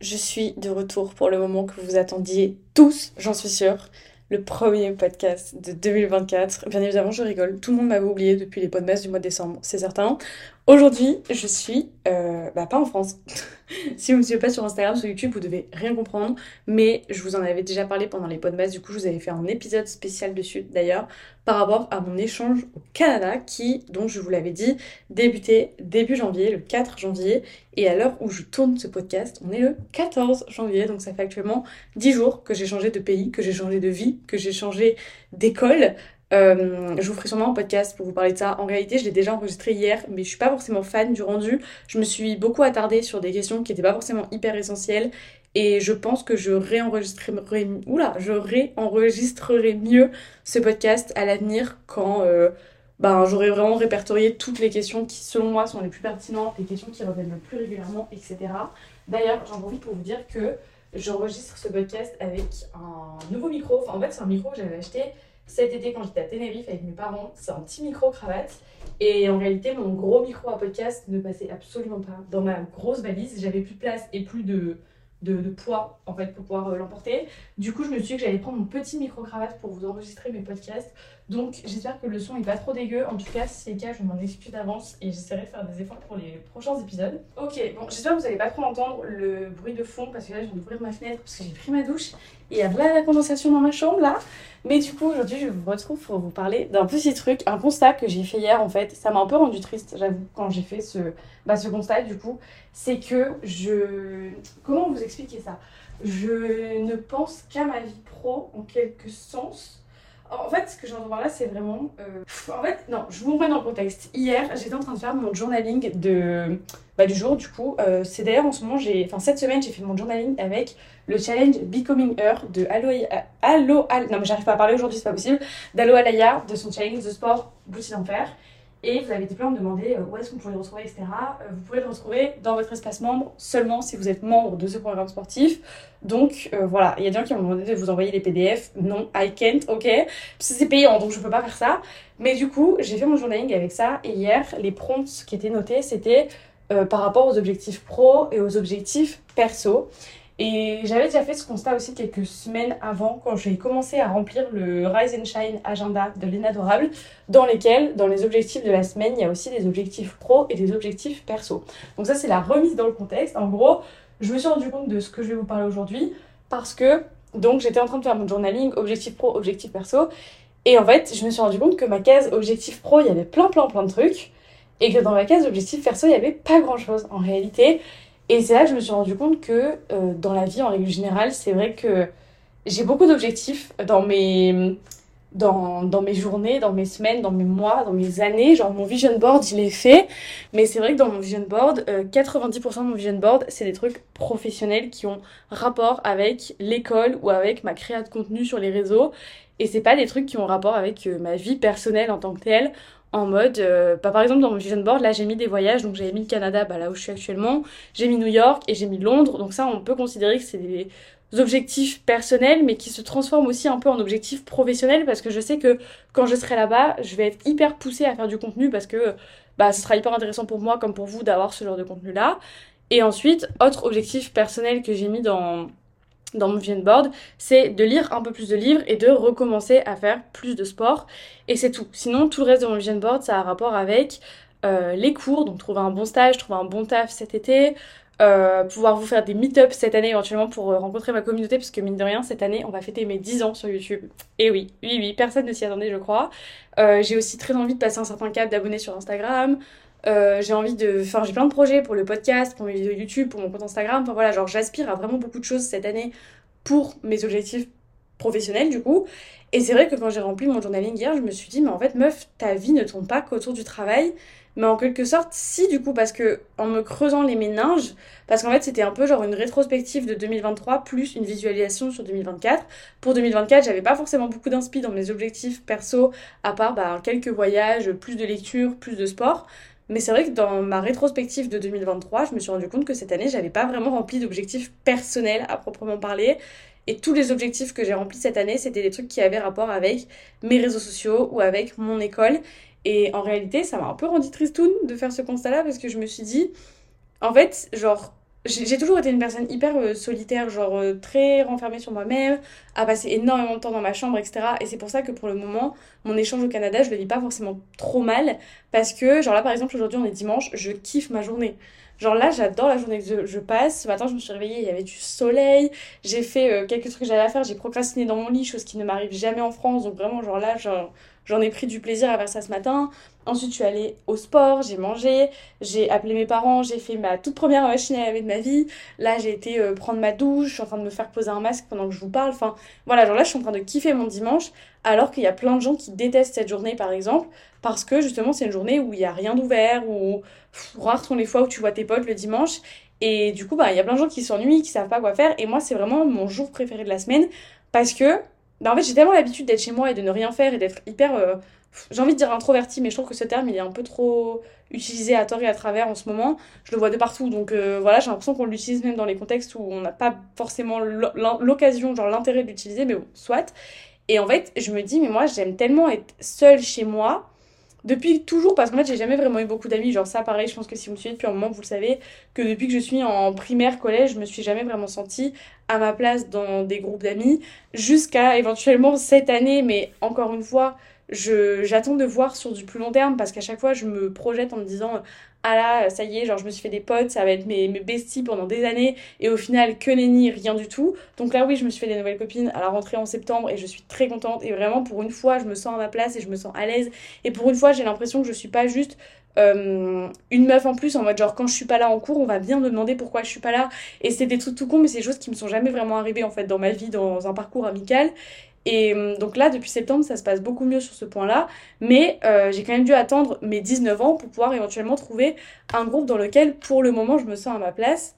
Je suis de retour pour le moment que vous attendiez tous, j'en suis sûre. Le premier podcast de 2024. Bien évidemment, je rigole. Tout le monde m'avait oublié depuis les podcasts du mois de décembre, c'est certain. Aujourd'hui, je suis euh, bah, pas en France. si vous me suivez pas sur Instagram, sur YouTube, vous devez rien comprendre. Mais je vous en avais déjà parlé pendant les podcasts. Du coup, je vous avais fait un épisode spécial dessus d'ailleurs par rapport à mon échange au Canada qui, dont je vous l'avais dit, débutait début janvier, le 4 janvier. Et à l'heure où je tourne ce podcast, on est le 14 janvier. Donc ça fait actuellement 10 jours que j'ai changé de pays, que j'ai changé de vie, que j'ai changé d'école. Euh, je vous ferai sûrement un podcast pour vous parler de ça. En réalité, je l'ai déjà enregistré hier, mais je suis pas forcément fan du rendu. Je me suis beaucoup attardée sur des questions qui n'étaient pas forcément hyper essentielles. Et je pense que je réenregistrerai, je mieux ce podcast à l'avenir quand euh, ben, j'aurai vraiment répertorié toutes les questions qui, selon moi, sont les plus pertinentes, les questions qui reviennent le plus régulièrement, etc. D'ailleurs, j'en profite pour vous dire que j'enregistre ce podcast avec un nouveau micro. En fait, c'est un micro que j'avais acheté cet été quand j'étais à Tenerife avec mes parents. C'est un petit micro cravate. Et en réalité, mon gros micro à podcast ne passait absolument pas dans ma grosse valise. J'avais plus de place et plus de, de, poids en fait pour pouvoir euh, l'emporter. Du coup, je me suis dit que j'allais prendre mon petit micro cravate pour vous enregistrer mes podcasts. Donc, j'espère que le son est pas trop dégueu. En tout cas, si c'est le cas, je m'en excuse d'avance et j'essaierai de faire des efforts pour les prochains épisodes. Ok, bon, j'espère que vous allez pas trop entendre le bruit de fond parce que là, je viens d'ouvrir ma fenêtre parce que j'ai pris ma douche il y a plein la condensation dans ma chambre là. Mais du coup, aujourd'hui, je vous retrouve pour vous parler d'un petit truc, un constat que j'ai fait hier en fait. Ça m'a un peu rendu triste, j'avoue, quand j'ai fait ce, bah, ce constat du coup. C'est que je. Comment vous expliquer ça? Je ne pense qu'à ma vie pro en quelque sens en fait, ce que j'entends par là, c'est vraiment. Euh, en fait, non, je vous remets dans le contexte. Hier, j'étais en train de faire mon journaling de, bah, du jour, du coup. Euh, c'est d'ailleurs en ce moment, j'ai. Enfin, cette semaine, j'ai fait mon journaling avec le challenge Becoming Her de Allo. Allo, non, mais j'arrive pas à parler aujourd'hui, c'est pas possible. D'Allo Alaya, de son challenge de sport Boutique d'Enfer. Et vous avez été plein à me demander euh, où est-ce qu'on pourrait le retrouver, etc. Euh, vous pouvez le retrouver dans votre espace membre seulement si vous êtes membre de ce programme sportif. Donc euh, voilà, il y a des gens qui m'ont demandé de vous envoyer les PDF. Non, I can't, ok. C'est payant, donc je peux pas faire ça. Mais du coup, j'ai fait mon journaling avec ça. Et hier, les prompts qui étaient notés, c'était par rapport aux objectifs pro et aux objectifs perso. Et j'avais déjà fait ce constat aussi quelques semaines avant, quand j'ai commencé à remplir le Rise and Shine agenda de l'Inadorable, dans lesquels, dans les objectifs de la semaine, il y a aussi des objectifs pro et des objectifs perso. Donc ça, c'est la remise dans le contexte. En gros, je me suis rendu compte de ce que je vais vous parler aujourd'hui, parce que, donc, j'étais en train de faire mon journaling, objectif pro, objectif perso, et en fait, je me suis rendu compte que ma case objectif pro, il y avait plein, plein, plein de trucs, et que dans ma case objectif perso, il n'y avait pas grand-chose. En réalité, et c'est là que je me suis rendu compte que euh, dans la vie, en règle générale, c'est vrai que j'ai beaucoup d'objectifs dans mes, dans, dans, mes journées, dans mes semaines, dans mes mois, dans mes années. Genre, mon vision board, il est fait. Mais c'est vrai que dans mon vision board, 90% euh, de mon vision board, c'est des trucs professionnels qui ont rapport avec l'école ou avec ma création de contenu sur les réseaux. Et c'est pas des trucs qui ont rapport avec euh, ma vie personnelle en tant que telle en mode, euh, bah, par exemple dans mon vision board, là j'ai mis des voyages, donc j'avais mis le Canada, bah, là où je suis actuellement, j'ai mis New York et j'ai mis Londres, donc ça on peut considérer que c'est des objectifs personnels, mais qui se transforment aussi un peu en objectifs professionnels, parce que je sais que quand je serai là-bas, je vais être hyper poussée à faire du contenu, parce que bah, ce sera hyper intéressant pour moi comme pour vous d'avoir ce genre de contenu-là. Et ensuite, autre objectif personnel que j'ai mis dans dans mon vision board, c'est de lire un peu plus de livres et de recommencer à faire plus de sport. Et c'est tout. Sinon, tout le reste de mon vision board, ça a rapport avec euh, les cours, donc trouver un bon stage, trouver un bon taf cet été, euh, pouvoir vous faire des meet-ups cette année éventuellement pour euh, rencontrer ma communauté, parce que mine de rien, cette année, on va fêter mes 10 ans sur YouTube. Et oui, oui, oui, personne ne s'y attendait, je crois. j'ai aussi très envie de passer un certain cap d'abonnés sur Instagram. Euh, j'ai envie de. Enfin, j'ai plein de projets pour le podcast, pour mes vidéos YouTube, pour mon compte Instagram. Enfin voilà, genre j'aspire à vraiment beaucoup de choses cette année pour mes objectifs professionnels du coup. Et c'est vrai que quand j'ai rempli mon journaling hier, je me suis dit, mais en fait, meuf, ta vie ne tourne pas qu'autour du travail. Mais en quelque sorte, si, du coup, parce que en me creusant les méninges, parce qu'en fait, c'était un peu genre une rétrospective de 2023 plus une visualisation sur 2024. Pour 2024, j'avais pas forcément beaucoup d'inspi dans mes objectifs perso, à part bah, quelques voyages, plus de lecture, plus de sport. Mais c'est vrai que dans ma rétrospective de 2023, je me suis rendu compte que cette année, j'avais pas vraiment rempli d'objectifs personnels à proprement parler. Et tous les objectifs que j'ai remplis cette année, c'était des trucs qui avaient rapport avec mes réseaux sociaux ou avec mon école. Et en réalité, ça m'a un peu rendu tristoun de faire ce constat-là parce que je me suis dit, en fait, genre, j'ai toujours été une personne hyper euh, solitaire, genre euh, très renfermée sur moi-même, à passer énormément de temps dans ma chambre, etc. Et c'est pour ça que pour le moment, mon échange au Canada, je le vis pas forcément trop mal. Parce que, genre là par exemple, aujourd'hui on est dimanche, je kiffe ma journée. Genre là, j'adore la journée que je, passe. Ce matin, je me suis réveillée, il y avait du soleil. J'ai fait euh, quelques trucs que j'avais à faire. J'ai procrastiné dans mon lit, chose qui ne m'arrive jamais en France. Donc vraiment, genre là, genre, J'en ai pris du plaisir à faire ça ce matin. Ensuite, je suis allée au sport, j'ai mangé, j'ai appelé mes parents, j'ai fait ma toute première machine à laver de ma vie. Là, j'ai été euh, prendre ma douche, je suis en train de me faire poser un masque pendant que je vous parle. Enfin, voilà, genre là, je suis en train de kiffer mon dimanche, alors qu'il y a plein de gens qui détestent cette journée, par exemple, parce que justement, c'est une journée où il n'y a rien d'ouvert, où rares sont les fois où tu vois tes potes le dimanche. Et du coup, bah, il y a plein de gens qui s'ennuient, qui savent pas quoi faire. Et moi, c'est vraiment mon jour préféré de la semaine parce que bah, en fait, j'ai tellement l'habitude d'être chez moi et de ne rien faire et d'être hyper. Euh, j'ai envie de dire introverti, mais je trouve que ce terme il est un peu trop utilisé à tort et à travers en ce moment. Je le vois de partout, donc euh, voilà, j'ai l'impression qu'on l'utilise même dans les contextes où on n'a pas forcément l'occasion, genre l'intérêt de l'utiliser, mais bon, soit. Et en fait, je me dis, mais moi, j'aime tellement être seule chez moi depuis toujours, parce qu'en fait, j'ai jamais vraiment eu beaucoup d'amis. Genre, ça, pareil, je pense que si vous me suivez depuis un moment, vous le savez, que depuis que je suis en primaire, collège, je me suis jamais vraiment sentie à ma place dans des groupes d'amis, jusqu'à éventuellement cette année, mais encore une fois, j'attends de voir sur du plus long terme parce qu'à chaque fois je me projette en me disant ah là ça y est genre je me suis fait des potes ça va être mes, besties pendant des années et au final que nenni rien du tout. Donc là oui je me suis fait des nouvelles copines à la rentrée en septembre et je suis très contente et vraiment pour une fois je me sens à ma place et je me sens à l'aise. Et pour une fois j'ai l'impression que je suis pas juste euh, une meuf en plus en mode genre quand je suis pas là en cours on va bien me demander pourquoi je suis pas là. Et c'est des trucs tout con mais c'est des choses qui me sont jamais vraiment arrivées en fait dans ma vie dans un parcours amical et hum, donc là, depuis septembre, ça se passe beaucoup mieux sur ce point-là. Mais euh, j'ai quand même dû attendre mes 19 ans pour pouvoir éventuellement trouver un groupe dans lequel, pour le moment, je me sens à ma place.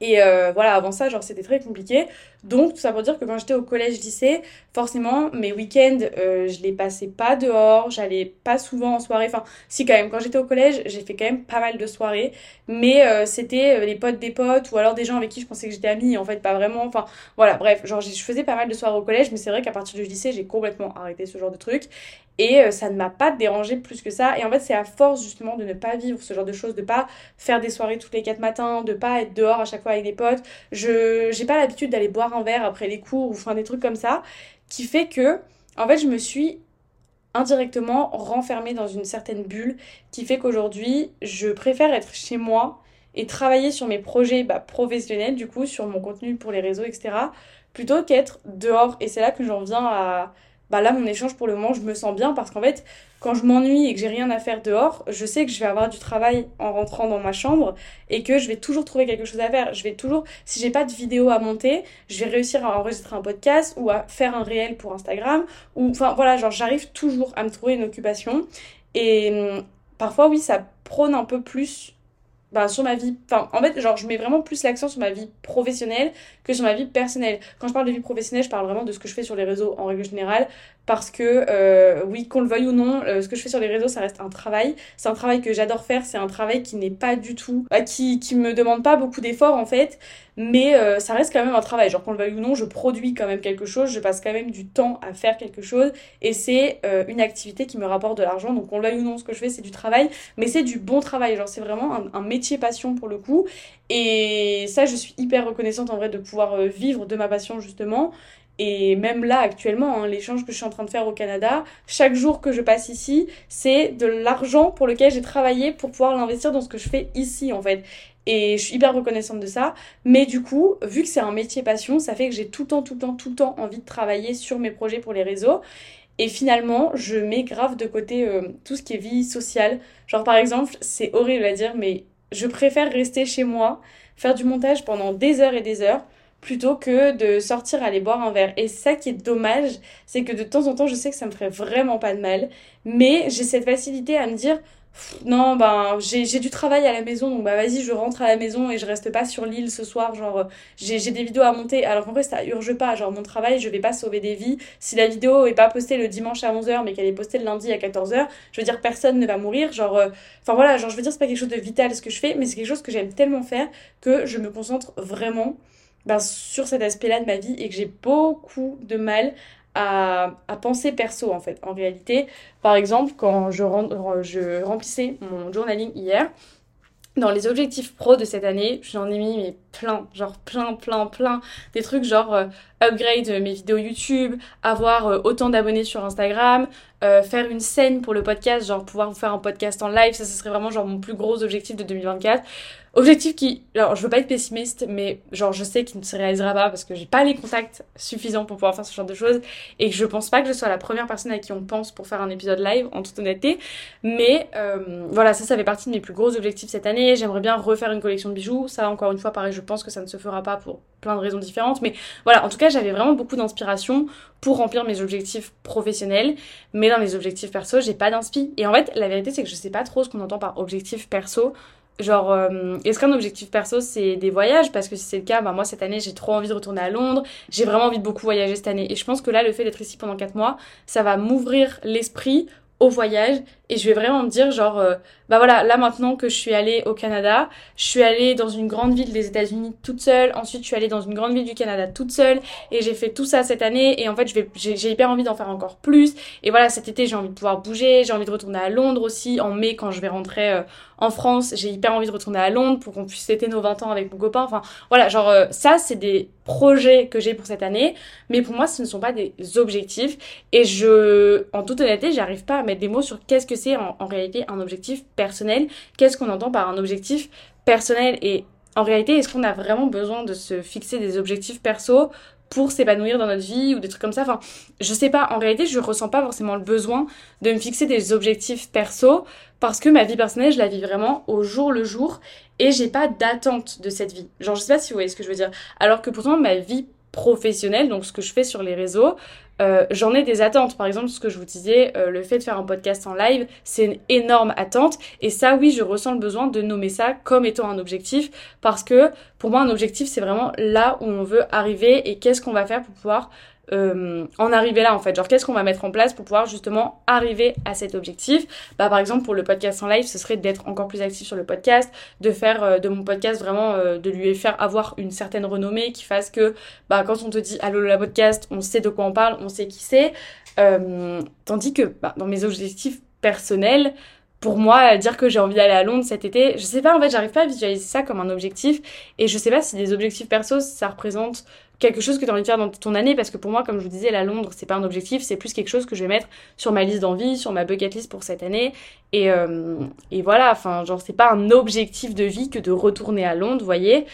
Et euh, voilà, avant ça, genre, c'était très compliqué. Donc, tout ça pour dire que quand j'étais au collège-lycée, forcément, mes week-ends, euh, je les passais pas dehors, j'allais pas souvent en soirée. Enfin, si, quand même, quand j'étais au collège, j'ai fait quand même pas mal de soirées. Mais euh, c'était les potes des potes ou alors des gens avec qui je pensais que j'étais amie, en fait, pas vraiment. Enfin, voilà, bref, genre, je faisais pas mal de soirées au collège, mais c'est vrai qu'à partir du lycée, j'ai complètement arrêté ce genre de truc. Et euh, ça ne m'a pas dérangé plus que ça. Et en fait, c'est à force justement de ne pas vivre ce genre de choses, de pas faire des soirées toutes les quatre matins, de pas être dehors à chaque fois avec des potes. Je j'ai pas l'habitude d'aller boire un verre après les cours ou faire des trucs comme ça, qui fait que en fait, je me suis indirectement renfermée dans une certaine bulle qui fait qu'aujourd'hui, je préfère être chez moi et travailler sur mes projets bah, professionnels, du coup, sur mon contenu pour les réseaux, etc., plutôt qu'être dehors. Et c'est là que j'en viens à bah là mon échange pour le moment je me sens bien parce qu'en fait quand je m'ennuie et que j'ai rien à faire dehors je sais que je vais avoir du travail en rentrant dans ma chambre et que je vais toujours trouver quelque chose à faire je vais toujours si j'ai pas de vidéo à monter je vais réussir à enregistrer un podcast ou à faire un réel pour Instagram ou enfin voilà genre j'arrive toujours à me trouver une occupation et hum, parfois oui ça prône un peu plus bah, sur ma vie. Enfin, en fait, genre, je mets vraiment plus l'accent sur ma vie professionnelle que sur ma vie personnelle. Quand je parle de vie professionnelle, je parle vraiment de ce que je fais sur les réseaux en règle générale. Parce que, euh, oui, qu'on le veuille ou non, euh, ce que je fais sur les réseaux, ça reste un travail. C'est un travail que j'adore faire. C'est un travail qui n'est pas du tout. Bah, qui, qui me demande pas beaucoup d'efforts, en fait. Mais euh, ça reste quand même un travail. Genre, qu'on le veuille ou non, je produis quand même quelque chose. Je passe quand même du temps à faire quelque chose. Et c'est une activité qui me rapporte de l'argent. Donc, qu'on le veuille ou non, ce que je fais, c'est du travail. Mais c'est du bon travail. Genre, c'est vraiment un, un métier passion pour le coup. Et ça, je suis hyper reconnaissante en vrai de pouvoir vivre de ma passion, justement. Et même là, actuellement, hein, l'échange que je suis en train de faire au Canada, chaque jour que je passe ici, c'est de l'argent pour lequel j'ai travaillé pour pouvoir l'investir dans ce que je fais ici, en fait. Et je suis hyper reconnaissante de ça. Mais du coup, vu que c'est un métier passion, ça fait que j'ai tout le temps, tout le temps, tout le temps envie de travailler sur mes projets pour les réseaux. Et finalement, je mets grave de côté euh, tout ce qui est vie sociale. Genre, par exemple, c'est horrible à dire, mais je préfère rester chez moi, faire du montage pendant des heures et des heures plutôt que de sortir aller boire un verre. Et ça qui est dommage, c'est que de temps en temps, je sais que ça me ferait vraiment pas de mal, mais j'ai cette facilité à me dire non, ben j'ai du travail à la maison, donc bah vas-y, je rentre à la maison et je reste pas sur l'île ce soir. Genre, j'ai des vidéos à monter. Alors qu'en vrai, ça urge pas. Genre, mon travail, je vais pas sauver des vies. Si la vidéo est pas postée le dimanche à 11h, mais qu'elle est postée le lundi à 14h, je veux dire, personne ne va mourir. Genre, euh, enfin voilà, genre, je veux dire, c'est pas quelque chose de vital ce que je fais, mais c'est quelque chose que j'aime tellement faire que je me concentre vraiment ben, sur cet aspect-là de ma vie et que j'ai beaucoup de mal à, penser perso en fait. En réalité, par exemple, quand je, je remplissais mon journaling hier, dans les objectifs pro de cette année, j'en ai mis mais plein, genre plein, plein, plein. Des trucs genre euh, upgrade mes vidéos YouTube, avoir euh, autant d'abonnés sur Instagram, euh, faire une scène pour le podcast, genre pouvoir vous faire un podcast en live, ça, ce serait vraiment genre mon plus gros objectif de 2024. Objectif qui, alors je veux pas être pessimiste, mais genre je sais qu'il ne se réalisera pas parce que j'ai pas les contacts suffisants pour pouvoir faire ce genre de choses et que je pense pas que je sois la première personne à qui on pense pour faire un épisode live, en toute honnêteté. Mais euh, voilà, ça, ça fait partie de mes plus gros objectifs cette année. J'aimerais bien refaire une collection de bijoux. Ça, encore une fois, pareil, je pense que ça ne se fera pas pour plein de raisons différentes. Mais voilà, en tout cas, j'avais vraiment beaucoup d'inspiration pour remplir mes objectifs professionnels. Mais dans mes objectifs perso, j'ai pas d'inspi. Et en fait, la vérité, c'est que je sais pas trop ce qu'on entend par objectif perso. Genre, euh, est-ce qu'un objectif perso, c'est des voyages? Parce que si c'est le cas, bah, moi, cette année, j'ai trop envie de retourner à Londres. J'ai vraiment envie de beaucoup voyager cette année. Et je pense que là, le fait d'être ici pendant 4 mois, ça va m'ouvrir l'esprit au voyage et je vais vraiment me dire genre euh, bah voilà là maintenant que je suis allée au Canada je suis allée dans une grande ville des États-Unis toute seule ensuite je suis allée dans une grande ville du Canada toute seule et j'ai fait tout ça cette année et en fait je vais j'ai hyper envie d'en faire encore plus. Et voilà cet été j'ai envie de pouvoir bouger j'ai envie de retourner à Londres aussi en mai quand je vais rentrer euh, en France j'ai hyper envie de retourner à Londres pour qu'on puisse fêter nos 20 ans avec mon copain. Enfin voilà genre euh, ça c'est des projets que j'ai pour cette année mais pour moi ce ne sont pas des objectifs. Et je en toute honnêteté j'arrive pas à mettre des mots sur qu'est-ce que c'est en, réalité un objectif personnel. Qu'est-ce qu'on entend par un objectif personnel? Et en réalité, est-ce qu'on a vraiment besoin de se fixer des objectifs perso? Pour s'épanouir dans notre vie ou des trucs comme ça. Enfin, je sais pas, en réalité, je ressens pas forcément le besoin de me fixer des objectifs perso parce que ma vie personnelle, je la vis vraiment au jour le jour et j'ai pas d'attente de cette vie. Genre, je sais pas si vous voyez ce que je veux dire. Alors que pourtant, ma vie professionnelle, donc ce que je fais sur les réseaux, euh, j'en ai des attentes. Par exemple, ce que je vous disais, euh, le fait de faire un podcast en live, c'est une énorme attente. Et ça, oui, je ressens le besoin de nommer ça comme étant un objectif. Parce que pour moi, un objectif, c'est vraiment là où on veut arriver et qu'est-ce qu'on va faire pour pouvoir euh, en arriver là en fait. Genre qu'est-ce qu'on va mettre en place pour pouvoir justement arriver à cet objectif? Bah par exemple pour le podcast en live ce serait d'être encore plus actif sur le podcast de faire euh, de mon podcast vraiment euh, de lui faire avoir une certaine renommée qui fasse que bah quand on te dit allô la podcast on sait de quoi on parle on sait qui c'est. Tandis que bah, dans mes objectifs personnels pour moi, dire que j'ai envie d'aller à Londres cet été, je sais pas, en fait, j'arrive pas à visualiser ça comme un objectif. Et je sais pas si des objectifs perso, ça représente quelque chose que tu as envie de faire dans ton année. Parce que pour moi comme je vous disais la Londres c'est pas un objectif. C'est plus quelque chose que je vais mettre sur ma liste d'envie sur ma bucket list pour cette année. Et, euh, et voilà enfin genre c'est pas un objectif de vie que de retourner à Londres vous voyez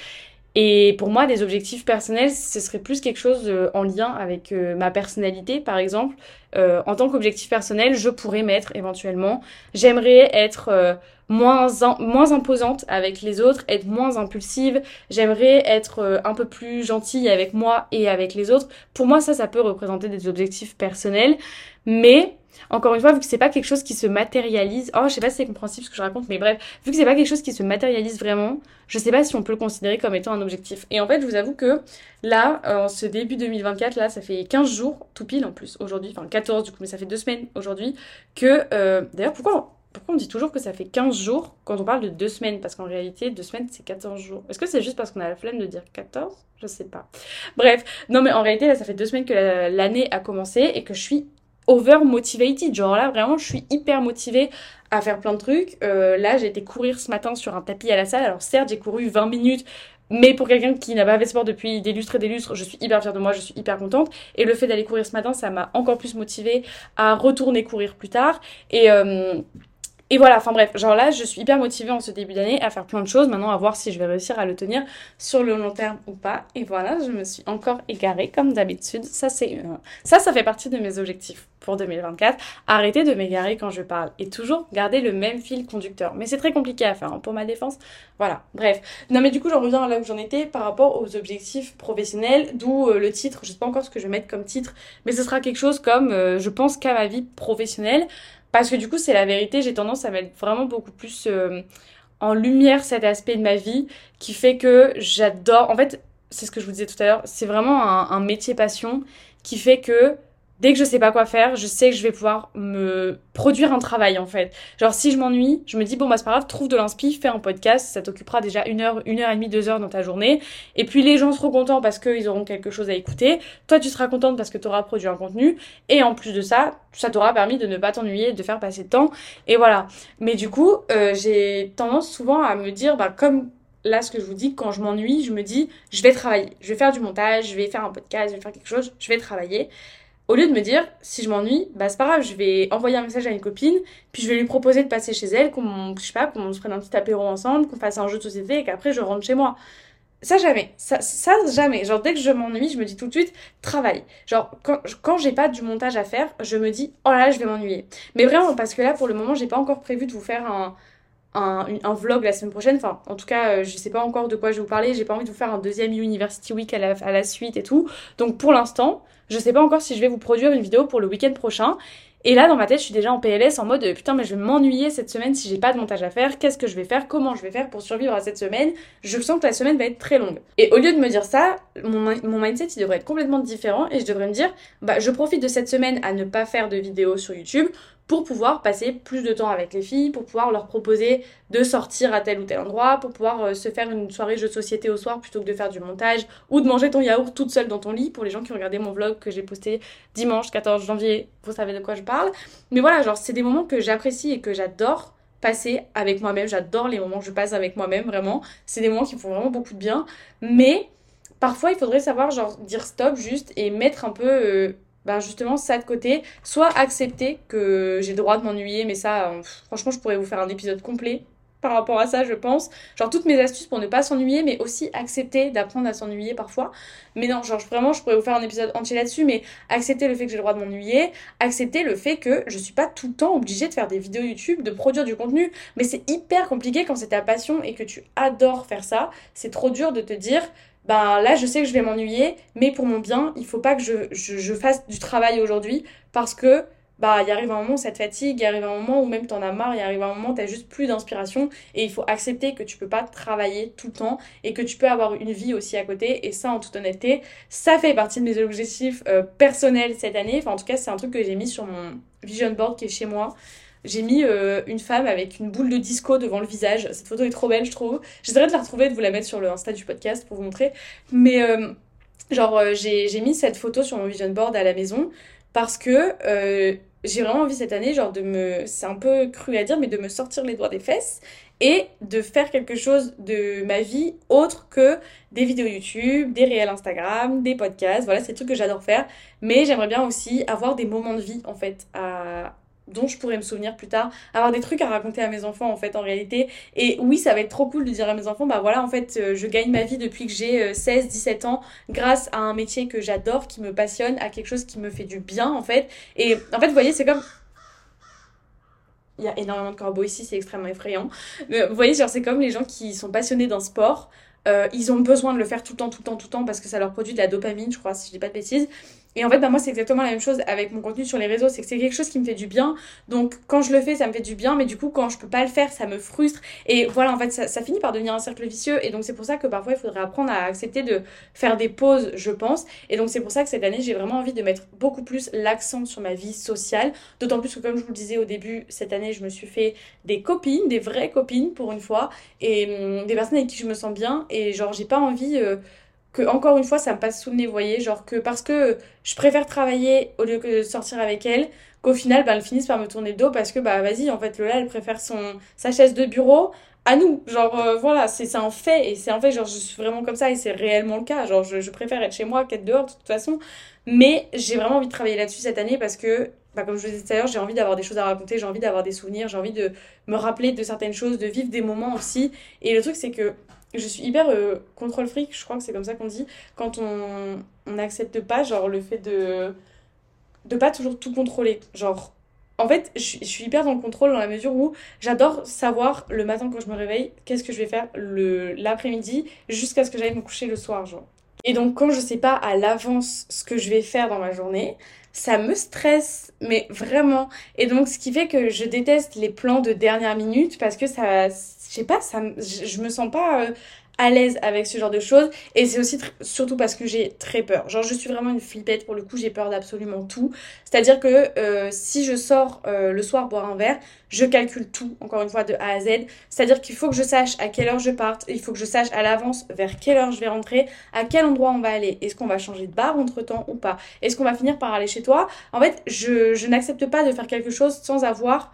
et pour moi des objectifs personnels ce serait plus quelque chose euh, en lien avec euh, ma personnalité par exemple en tant qu'objectif personnel je pourrais mettre éventuellement j'aimerais être moins, moins imposante avec les autres, être moins impulsive. J'aimerais être euh, un peu plus gentille avec moi et avec les autres. Pour moi, ça, ça peut représenter des objectifs personnels. Mais, encore une fois, vu que c'est pas quelque chose qui se matérialise, oh, je sais pas si c'est compréhensible ce que je raconte, mais bref, vu que c'est pas quelque chose qui se matérialise vraiment, je sais pas si on peut le considérer comme étant un objectif. Et en fait, je vous avoue que là, en ce début 2024, là, ça fait 15 jours, tout pile en plus, aujourd'hui, enfin 14 du coup, mais ça fait deux semaines aujourd'hui, que, euh, d'ailleurs, pourquoi pourquoi on dit toujours que ça fait 15 jours quand on parle de deux semaines? Parce qu'en réalité, deux semaines, c'est 14 jours. Est-ce que c'est juste parce qu'on a la flemme de dire 14 Je sais pas. Bref, non mais en réalité, là, ça fait deux semaines que l'année a commencé et que je suis over motivated. Genre là, vraiment, je suis hyper motivée à faire plein de trucs. Euh, là, j'ai été courir ce matin sur un tapis à la salle. Alors certes, j'ai couru 20 minutes, mais pour quelqu'un qui n'a pas fait sport depuis des lustres et des lustres, je suis hyper fière de moi, je suis hyper contente. Et le fait d'aller courir ce matin, ça m'a encore plus motivée à retourner courir plus tard. Et, euh, et voilà, enfin bref, genre là, je suis hyper motivée en ce début d'année à faire plein de choses. Maintenant, à voir si je vais réussir à le tenir sur le long terme ou pas. Et voilà, je me suis encore égarée comme d'habitude. Ça, c'est ça, ça fait partie de mes objectifs pour 2024. Arrêter de m'égarer quand je parle et toujours garder le même fil conducteur. Mais c'est très compliqué à faire hein, pour ma défense. Voilà, bref. Non, mais du coup, j'en reviens là où j'en étais par rapport aux objectifs professionnels, d'où euh, le titre. Je sais pas encore ce que je vais mettre comme titre, mais ce sera quelque chose comme euh, je pense qu'à ma vie professionnelle. Parce que du coup, c'est la vérité, j'ai tendance à mettre vraiment beaucoup plus euh, en lumière cet aspect de ma vie qui fait que j'adore. En fait, c'est ce que je vous disais tout à l'heure, c'est vraiment un, métier passion qui fait que dès que je sais pas quoi faire, je sais que je vais pouvoir me produire un travail en fait. Genre si je m'ennuie, je me dis bon bah c'est pas grave, trouve de l'inspi, fais un podcast, ça t'occupera déjà une heure, une heure et demie, deux heures dans ta journée. Et puis les gens seront contents parce qu'ils auront quelque chose à écouter. Toi tu seras contente parce que tu auras produit un contenu. Et en plus de ça, ça t'aura permis de ne pas t'ennuyer, de faire passer de temps. Et voilà. Mais du coup, euh, j'ai tendance souvent à me dire bah comme là, ce que je vous dis, quand je m'ennuie, je me dis, je vais travailler, je vais faire du montage, je vais faire un podcast, je vais faire quelque chose, je vais travailler. Au lieu de me dire, si je m'ennuie, bah c'est pas grave, je vais envoyer un message à une copine, puis je vais lui proposer de passer chez elle, qu'on, je sais pas, qu'on se prenne un petit apéro ensemble, qu'on fasse un jeu de société et qu'après je rentre chez moi. Ça jamais, ça, jamais. Genre dès que je m'ennuie, je me dis tout de suite travail. Genre quand, quand j'ai pas du montage à faire, je me dis oh là là, je vais m'ennuyer. Mais vraiment parce que là pour le moment, j'ai pas encore prévu de vous faire un, un, un, vlog la semaine prochaine. Enfin, en tout cas, euh, je sais pas encore de quoi je vais vous parler. J'ai pas envie de vous faire un deuxième University Week à la, suite et tout. Donc pour l'instant, je sais pas encore si je vais vous produire une vidéo pour le week-end prochain. Et là, dans ma tête, je suis déjà en PLS en mode putain, mais je vais m'ennuyer cette semaine si j'ai pas de montage à faire. Qu'est-ce que je vais faire? Comment je vais faire pour survivre à cette semaine? Je sens que la semaine va être très longue. Et au lieu de me dire ça, mon, mon mindset il devrait être complètement différent et je devrais me dire bah je profite de cette semaine à ne pas faire de vidéos sur YouTube pour pouvoir passer plus de temps avec les filles, pour pouvoir leur proposer de sortir à tel ou tel endroit, pour pouvoir euh, se faire une soirée jeu de société au soir plutôt que de faire du montage ou de manger ton yaourt toute seule dans ton lit. Pour les gens qui ont regardé mon vlog que j'ai posté dimanche 14 janvier, vous savez de quoi je parle. Mais voilà, genre c'est des moments que j'apprécie et que j'adore passer avec moi-même. J'adore les moments que je passe avec moi-même, vraiment. C'est des moments qui font vraiment beaucoup de bien. Mais parfois, il faudrait savoir, genre, dire stop juste et mettre un peu euh, ben justement ça de côté, soit accepter que j'ai le droit de m'ennuyer, mais ça, euh, franchement, je pourrais vous faire un épisode complet par rapport à ça, je pense. Genre toutes mes astuces pour ne pas s'ennuyer, mais aussi accepter d'apprendre à s'ennuyer parfois. Mais non, genre vraiment, je pourrais vous faire un épisode entier là-dessus, mais accepter le fait que j'ai le droit de m'ennuyer, accepter le fait que je suis pas tout le temps obligée de faire des vidéos YouTube, de produire du contenu. Mais c'est hyper compliqué quand c'est ta passion et que tu adores faire ça. C'est trop dur de te dire, ben là je sais que je vais m'ennuyer, mais pour mon bien, il faut pas que je, je, fasse du travail aujourd'hui parce que bah il arrive un moment où ça te fatigue, il arrive un moment où même t'en as marre, il arrive un moment où t'as juste plus d'inspiration et il faut accepter que tu peux pas travailler tout le temps et que tu peux avoir une vie aussi à côté. Et ça en toute honnêteté, ça fait partie de mes objectifs euh, personnels cette année, enfin en tout cas c'est un truc que j'ai mis sur mon vision board qui est chez moi j'ai mis euh, une femme avec une boule de disco devant le visage. Cette photo est trop belle, je trouve. J'essaierai de la retrouver et de vous la mettre sur le Insta du podcast pour vous montrer. Mais euh, genre, euh, j'ai mis cette photo sur mon vision board à la maison parce que j'ai vraiment envie cette année, genre, de me. C'est un peu cru à dire, mais de me sortir les doigts des fesses et de faire quelque chose de ma vie autre que des vidéos YouTube, des réels Instagram, des podcasts. Voilà, c'est des trucs que j'adore faire. Mais j'aimerais bien aussi avoir des moments de vie, en fait, à, dont je pourrais me souvenir plus tard, avoir des trucs à raconter à mes enfants en fait en réalité. Et oui, ça va être trop cool de dire à mes enfants, bah voilà, en fait, euh, je gagne ma vie depuis que j'ai 16, euh, 17 ans grâce à un métier que j'adore, qui me passionne, à quelque chose qui me fait du bien en fait. Et en fait, vous voyez, c'est comme il y a énormément de corbeaux ici, c'est extrêmement effrayant. Mais vous voyez, genre, c'est comme les gens qui sont passionnés d'un sport. Euh, ils ont besoin de le faire tout le temps, tout le temps, tout le temps parce que ça leur produit de la dopamine, je crois, si je dis pas de bêtises. Et en fait, bah, moi, c'est exactement la même chose avec mon contenu sur les réseaux. C'est que c'est quelque chose qui me fait du bien. Donc, quand je le fais, ça me fait du bien. Mais du coup, quand je peux pas le faire, ça me frustre. Et voilà, en fait, ça, finit par devenir un cercle vicieux. Et donc, c'est pour ça que parfois, il faudrait apprendre à accepter de faire des pauses, je pense. Et donc, c'est pour ça que cette année, j'ai vraiment envie de mettre beaucoup plus l'accent sur ma vie sociale. D'autant plus que, comme je vous le disais au début, cette année, je me suis fait des copines, des vraies copines pour une fois. Et hum, des personnes avec qui je me sens bien. Et genre, j'ai pas envie. Euh, que encore une fois ça me passe sous le nez, vous voyez, genre que parce que je préfère travailler au lieu que de sortir avec elle, qu'au final bah, elles finissent par me tourner le dos parce que bah vas-y en fait Lola elle préfère son sa chaise de bureau à nous, genre euh, voilà, c'est un fait et c'est un fait genre je suis vraiment comme ça et c'est réellement le cas, genre je, je préfère être chez moi qu'être dehors de toute façon, mais j'ai vraiment envie de travailler là-dessus cette année parce que bah, comme je vous disais tout à l'heure, j'ai envie d'avoir des choses à raconter, j'ai envie d'avoir des souvenirs, j'ai envie de me rappeler de certaines choses, de vivre des moments aussi. Et le truc, c'est que je suis hyper euh, contrôle fric, je crois que c'est comme ça qu'on dit, quand on n'accepte pas, genre, le fait de de pas toujours tout contrôler. Genre, en fait, je, suis hyper dans le contrôle dans la mesure où j'adore savoir le matin quand je me réveille, qu'est-ce que je vais faire l'après-midi, jusqu'à ce que j'aille me coucher le soir, genre. Et donc, quand je sais pas à l'avance ce que je vais faire dans ma journée, ça me stresse, mais vraiment. Et donc, ce qui fait que je déteste les plans de dernière minute parce que ça, je sais pas, ça, je, me sens pas euh, à l'aise avec ce genre de choses. Et c'est aussi surtout parce que j'ai très peur. Genre, je suis vraiment une flippette. Pour le coup, j'ai peur d'absolument tout. C'est-à-dire que euh, si je sors euh, le soir boire un verre, je calcule tout, encore une fois, de A à Z. C'est-à-dire qu'il faut que je sache à quelle heure je parte. Il faut que je sache à l'avance vers quelle heure je vais rentrer, à quel endroit on va aller. Est-ce qu'on va changer de bar entre temps ou pas? Est-ce qu'on va finir par aller chez toi? En fait, je, je n'accepte pas de faire quelque chose sans avoir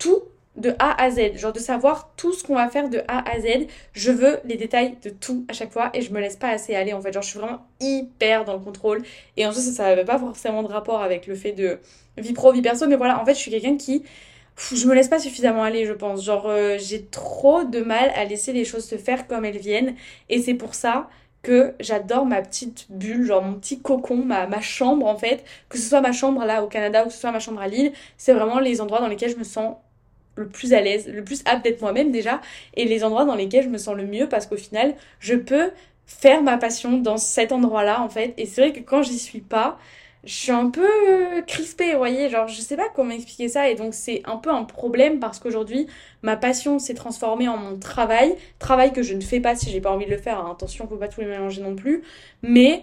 tout de A à Z, genre de savoir tout ce qu'on va faire de A à Z. Je veux les détails de tout à chaque fois et je me laisse pas assez aller en fait. Genre je suis vraiment hyper dans le contrôle et en ça ça n'avait pas forcément de rapport avec le fait de vie pro, vie perso, mais voilà, en fait je suis quelqu'un qui je me laisse pas suffisamment aller, je pense. Genre euh, j'ai trop de mal à laisser les choses se faire comme elles viennent et c'est pour ça que j'adore ma petite bulle, genre mon petit cocon, ma, ma chambre en fait, que ce soit ma chambre là au Canada ou que ce soit ma chambre à Lille, c'est vraiment les endroits dans lesquels je me sens le plus à l'aise, le plus apte d'être moi-même déjà, et les endroits dans lesquels je me sens le mieux parce qu'au final, je peux faire ma passion dans cet endroit-là en fait. Et c'est vrai que quand j'y suis pas, je suis un peu crispée, vous voyez, genre je sais pas comment expliquer ça et donc c'est un peu un problème parce qu'aujourd'hui ma passion s'est transformée en mon travail, travail que je ne fais pas si j'ai pas envie de le faire, hein. attention faut pas tous les mélanger non plus, mais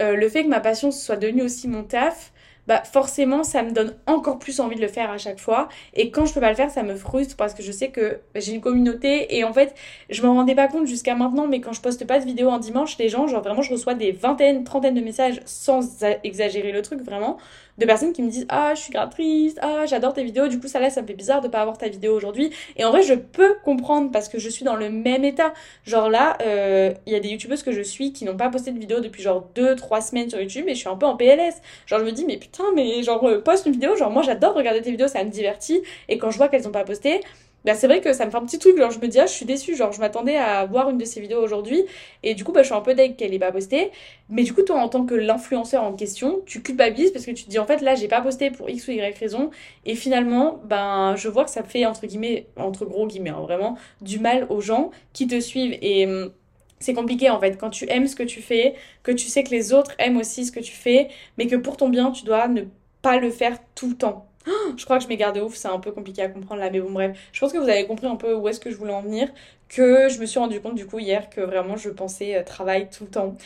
euh, le fait que ma passion soit devenue aussi mon taf, bah forcément ça me donne encore plus envie de le faire à chaque fois. Et quand je peux pas le faire ça me frustre parce que je sais que j'ai une communauté et en fait je m'en rendais pas compte jusqu'à maintenant mais quand je poste pas de vidéo en dimanche les gens genre vraiment je reçois des vingtaines trentaines de messages sans exagérer le truc vraiment de personnes qui me disent ah je suis grave triste ah j'adore tes vidéos du coup ça là ça me fait bizarre de pas avoir ta vidéo aujourd'hui. Et en vrai je peux comprendre parce que je suis dans le même état. Genre là euh, il y a des youtubeuses que je suis qui n'ont pas posté de vidéo depuis genre 2-3 semaines sur youtube et je suis un peu en PLS genre je me dis mais putain mais genre euh, poste une vidéo. Genre moi j'adore regarder tes vidéos ça me divertit. Et quand je vois qu'elles ont pas posté bah, c'est vrai que ça me fait un petit truc, genre je me dis ah je suis déçue, genre je m'attendais à voir une de ces vidéos aujourd'hui et du coup bah je suis un peu deg qu'elle ait pas posté, mais du coup toi en tant que l'influenceur en question, tu culpabilises parce que tu te dis en fait là j'ai pas posté pour x ou y raison et finalement ben je vois que ça fait entre guillemets, entre gros guillemets hein, vraiment du mal aux gens qui te suivent. Et hum, c'est compliqué en fait quand tu aimes ce que tu fais, que tu sais que les autres aiment aussi ce que tu fais, mais que pour ton bien tu dois ne pas le faire tout le temps je crois que je m'ai gardé ouf, c'est un peu compliqué à comprendre là, mais bon, bref. Je pense que vous avez compris un peu où est-ce que je voulais en venir. Que je me suis rendu compte du coup hier que vraiment je pensais euh, travail tout le temps.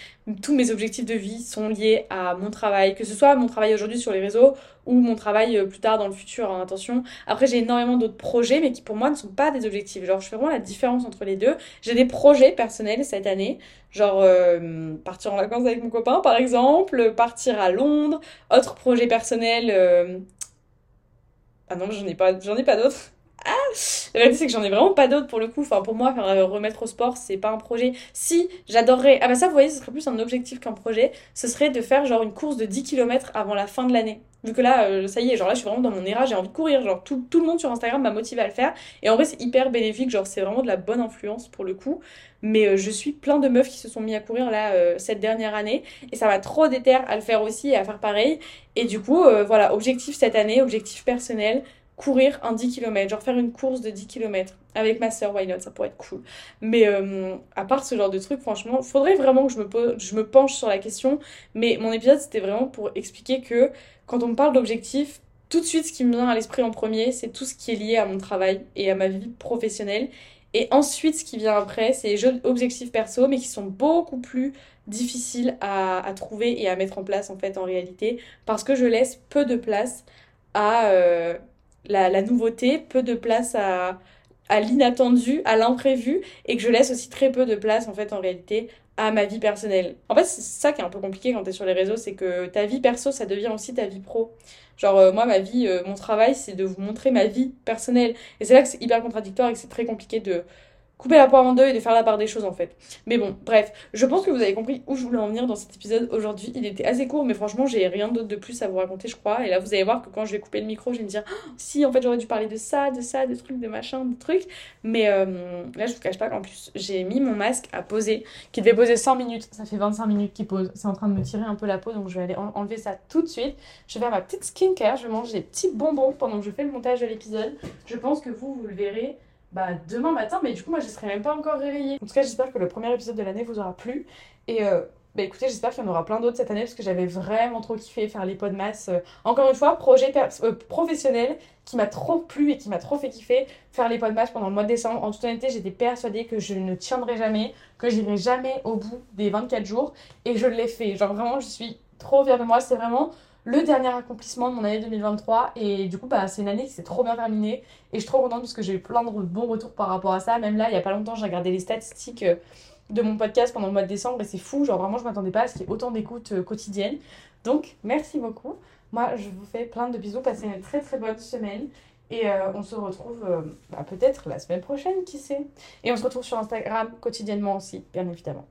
Tous mes objectifs de vie sont liés à mon travail, que ce soit mon travail aujourd'hui sur les réseaux ou mon travail euh, plus tard dans le futur, hein, attention. Après, j'ai énormément d'autres projets, mais qui pour moi ne sont pas des objectifs. Genre, je fais vraiment la différence entre les deux. J'ai des projets personnels cette année, genre euh, partir en vacances avec mon copain par exemple, partir à Londres, autre projet personnel. Ah non, j'en ai pas, j'en ai pas d'autres. Ah La réalité, c'est que j'en ai vraiment pas d'autres pour le coup. Enfin, pour moi, faire euh, remettre au sport, c'est pas un projet. Si, j'adorerais. Ah bah, ça, vous voyez, ce serait plus un objectif qu'un projet. Ce serait de faire genre une course de 10 km avant la fin de l'année. Vu que là, euh, ça y est, genre là, je suis vraiment dans mon éra, j'ai envie de courir. Genre, tout, tout le monde sur Instagram m'a motivé à le faire. Et en vrai, c'est hyper bénéfique. Genre, c'est vraiment de la bonne influence pour le coup. Mais euh, je suis plein de meufs qui se sont mis à courir là cette dernière année. Et ça m'a trop déter à le faire aussi et à faire pareil. Et du coup, voilà, objectif cette année, objectif personnel courir un 10 km, genre faire une course de 10 km avec ma soeur, why not, ça pourrait être cool. Mais euh, à part ce genre de truc, franchement, faudrait vraiment que je me, pose, je me penche sur la question. Mais mon épisode, c'était vraiment pour expliquer que quand on me parle d'objectifs, tout de suite, ce qui me vient à l'esprit en premier, c'est tout ce qui est lié à mon travail et à ma vie professionnelle. Et ensuite, ce qui vient après, c'est les objectifs perso, mais qui sont beaucoup plus difficiles à, trouver et à mettre en place, en fait, en réalité, parce que je laisse peu de place à... Euh, la, nouveauté, peu de place à, à l'inattendu, à l'imprévu, et que je laisse aussi très peu de place, en fait, en réalité, à ma vie personnelle. En fait, c'est ça qui est un peu compliqué quand tu es sur les réseaux, c'est que ta vie perso, ça devient aussi ta vie pro. Genre, euh, moi, ma vie, euh, mon travail, c'est de vous montrer ma vie personnelle. Et c'est là que c'est hyper contradictoire et que c'est très compliqué de, couper la poire en deux et de faire la part des choses en fait. Mais bon, bref, je pense que vous avez compris où je voulais en venir dans cet épisode aujourd'hui. Il était assez court, mais franchement, j'ai rien d'autre de plus à vous raconter, je crois. Et là, vous allez voir que quand je vais couper le micro, je vais me dire ah, si, en fait, j'aurais dû parler de ça, de ça, de trucs, de machin, de trucs. Mais euh, là, je vous cache pas qu'en plus, j'ai mis mon masque à poser, qui devait poser 100 minutes. Ça fait 25 minutes qu'il pose. C'est en train de me tirer un peu la peau, donc je vais aller enlever ça tout de suite. Je vais faire ma petite skincare, je vais manger des petits bonbons pendant que je fais le montage de l'épisode. Je pense que vous, vous le verrez bah, demain matin, mais du coup, moi, je serai même pas encore réveillée. En tout cas, j'espère que le premier épisode de l'année vous aura plu. Et euh, bah écoutez, j'espère qu'il y en aura plein d'autres cette année parce que j'avais vraiment trop kiffé faire les pots de masse. Euh, encore une fois, projet euh, professionnel qui m'a trop plu et qui m'a trop fait kiffer faire les pots de masse pendant le mois de décembre. En toute honnêteté, j'étais persuadée que je ne tiendrais jamais, que j'irai jamais au bout des 24 jours et je l'ai fait. Genre vraiment, je suis trop fière de moi. C'est vraiment le dernier accomplissement de mon année 2023 et du coup bah, c'est une année qui s'est trop bien terminée et je suis trop contente parce que j'ai eu plein de bons retours par rapport à ça même là il y a pas longtemps j'ai regardé les statistiques euh, de mon podcast pendant le mois de décembre et c'est fou, genre vraiment je m'attendais pas à ce qu'il y ait autant d'écoutes euh, quotidiennes. Donc merci beaucoup. Moi je vous fais plein de bisous, passez une très très bonne semaine et euh, on se retrouve bah, peut-être la semaine prochaine, qui sait? Et on se retrouve sur Instagram quotidiennement aussi, bien évidemment.